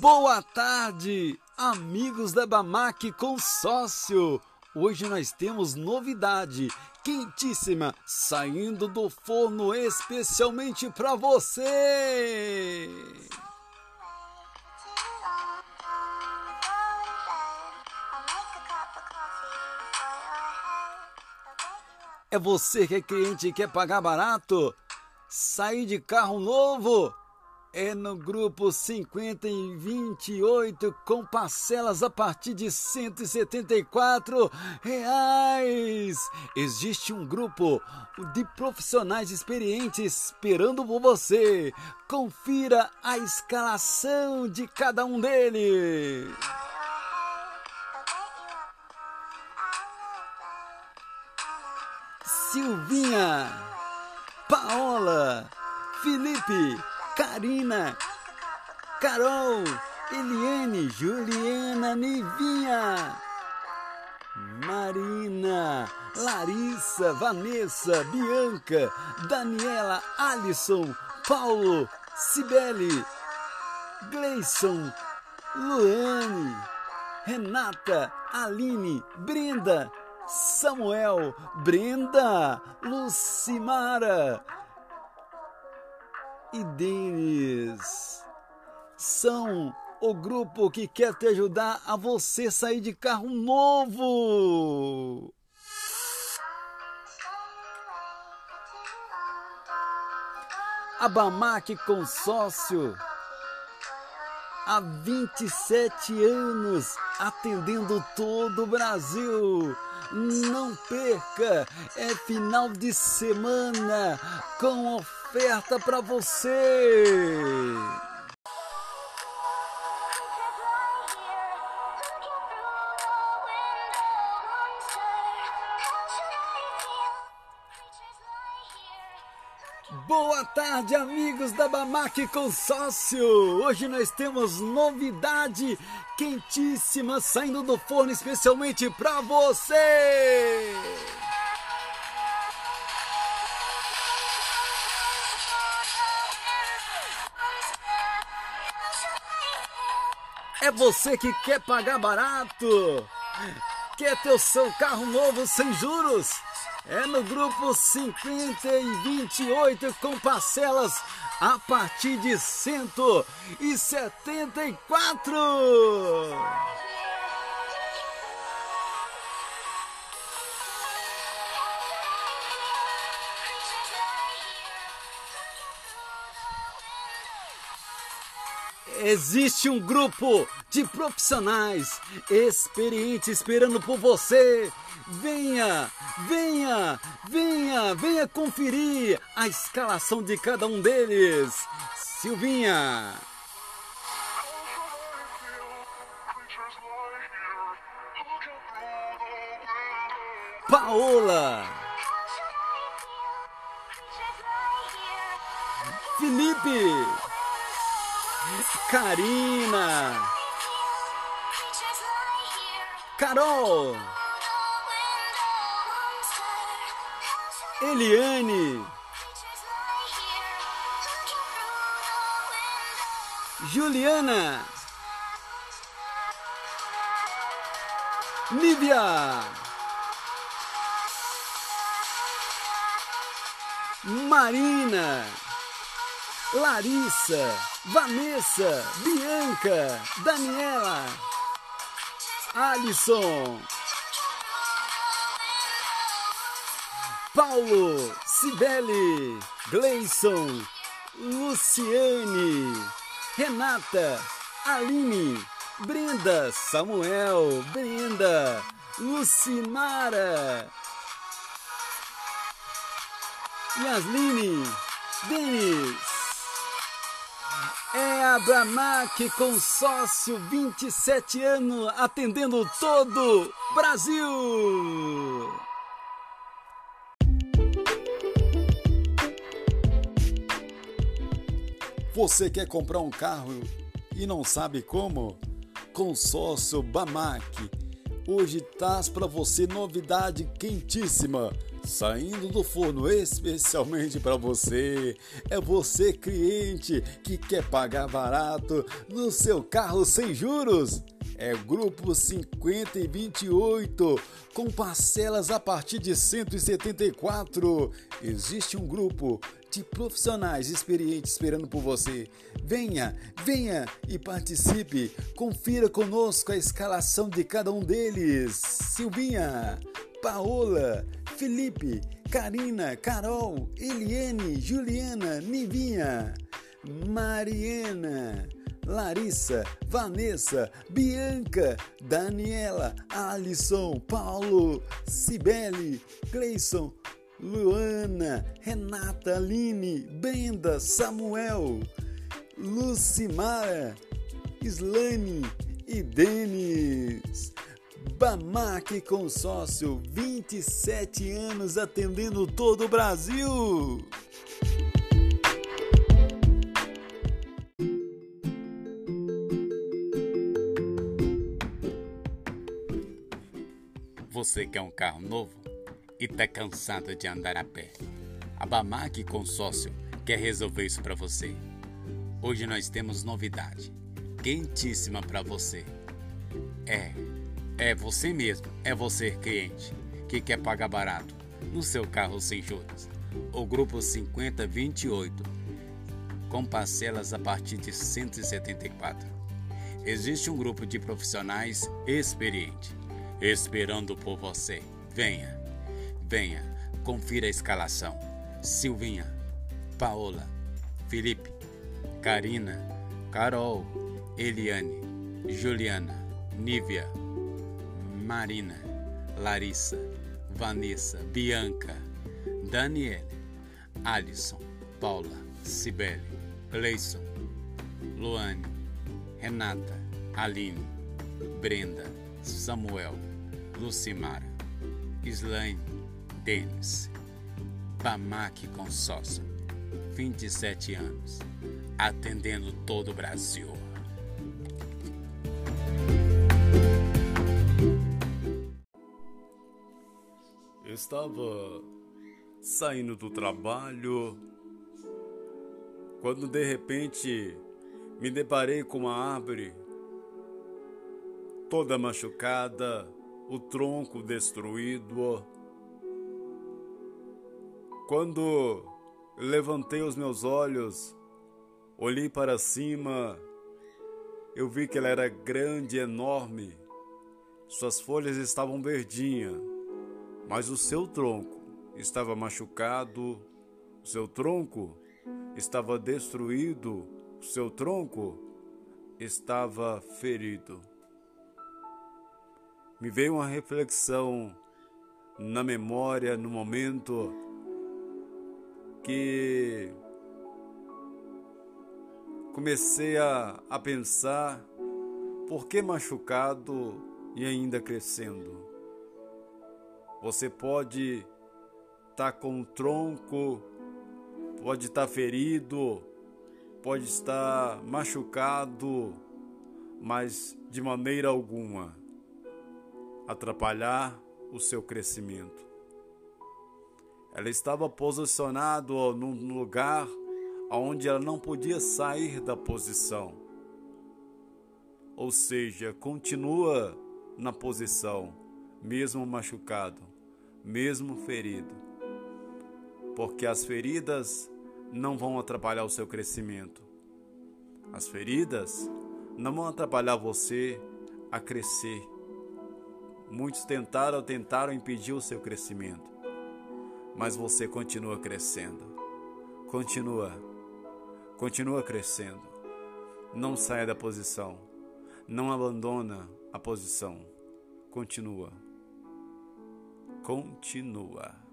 Boa tarde, amigos da Bamac Consórcio. Hoje nós temos novidade quentíssima saindo do forno especialmente para você. É você que é cliente e quer pagar barato? Sair de carro novo? É no grupo 50 em 28 com parcelas a partir de 174 reais. Existe um grupo de profissionais experientes esperando por você. Confira a escalação de cada um deles. Silvinha, Paola, Felipe, Karina, Carol, Eliane, Juliana, Nivinha, Marina, Larissa, Vanessa, Bianca, Daniela, Alisson, Paulo, Cibele, Gleison, Luane, Renata, Aline, Brenda, Samuel, Brenda, Lucimara e Denis. São o grupo que quer te ajudar a você sair de carro novo. A Bamac Consórcio há 27 anos atendendo todo o Brasil. Não perca, é final de semana com oferta para você. Tarde, amigos da Bamac Consórcio! Hoje nós temos novidade quentíssima saindo do forno especialmente para você! É você que quer pagar barato? Quer ter o seu carro novo sem juros? É no grupo 50 e 28 com parcelas a partir de 174. Existe um grupo de profissionais experientes esperando por você. Venha, venha, venha, venha conferir a escalação de cada um deles. Silvinha, Paola, Felipe, Karina, Carol, Eliane, Juliana, Lívia, Marina, Larissa, Vanessa, Bianca, Daniela, Alisson, Paulo, Cibele, Gleison, Luciane, Renata, Aline, Brenda, Samuel, Brenda, Lucimara, Yasline, Denis. É a Bramac Consórcio 27 anos atendendo todo Brasil. Você quer comprar um carro e não sabe como? Consórcio Bamac. hoje traz para você novidade quentíssima, saindo do forno especialmente para você. É você cliente que quer pagar barato no seu carro sem juros. É grupo 50 e 28, com parcelas a partir de 174. Existe um grupo de profissionais experientes esperando por você. Venha, venha e participe. Confira conosco a escalação de cada um deles. Silvinha, Paola, Felipe, Karina, Carol, Eliane, Juliana, Nivinha, Mariana. Larissa, Vanessa, Bianca, Daniela, Alisson, Paulo, Cibele, Cleison, Luana, Renata, Aline, Brenda, Samuel, Lucimara, Slane e Denis. Bamac Consórcio, 27 anos atendendo todo o Brasil. Você quer um carro novo e está cansado de andar a pé? A Bamac Consórcio quer resolver isso para você. Hoje nós temos novidade, quentíssima para você. É, é você mesmo, é você cliente que quer pagar barato no seu carro sem juros. O grupo 5028 com parcelas a partir de 174. Existe um grupo de profissionais experientes esperando por você. Venha, venha, confira a escalação. Silvinha, Paola, Felipe, Karina, Carol, Eliane, Juliana, Nívia, Marina, Larissa, Vanessa, Bianca, Daniele, Alisson, Paula, Cibele, Gleison, Luane, Renata, Aline, Brenda, Samuel, Lucimara, Slaine, Denis, Bamac Consórcio, 27 anos, atendendo todo o Brasil. Eu estava saindo do trabalho quando de repente me deparei com uma árvore toda machucada, o tronco destruído. Quando levantei os meus olhos, olhei para cima, eu vi que ela era grande, enorme. Suas folhas estavam verdinhas, mas o seu tronco estava machucado, o seu tronco estava destruído, o seu tronco estava ferido me veio uma reflexão na memória no momento que comecei a, a pensar por que machucado e ainda crescendo. Você pode estar tá com o tronco, pode estar tá ferido, pode estar machucado, mas de maneira alguma atrapalhar o seu crescimento. Ela estava posicionada num lugar onde ela não podia sair da posição. Ou seja, continua na posição, mesmo machucado, mesmo ferido. Porque as feridas não vão atrapalhar o seu crescimento. As feridas não vão atrapalhar você a crescer Muitos tentaram, tentaram impedir o seu crescimento, mas você continua crescendo. Continua, continua crescendo. Não saia da posição, não abandona a posição. Continua, continua.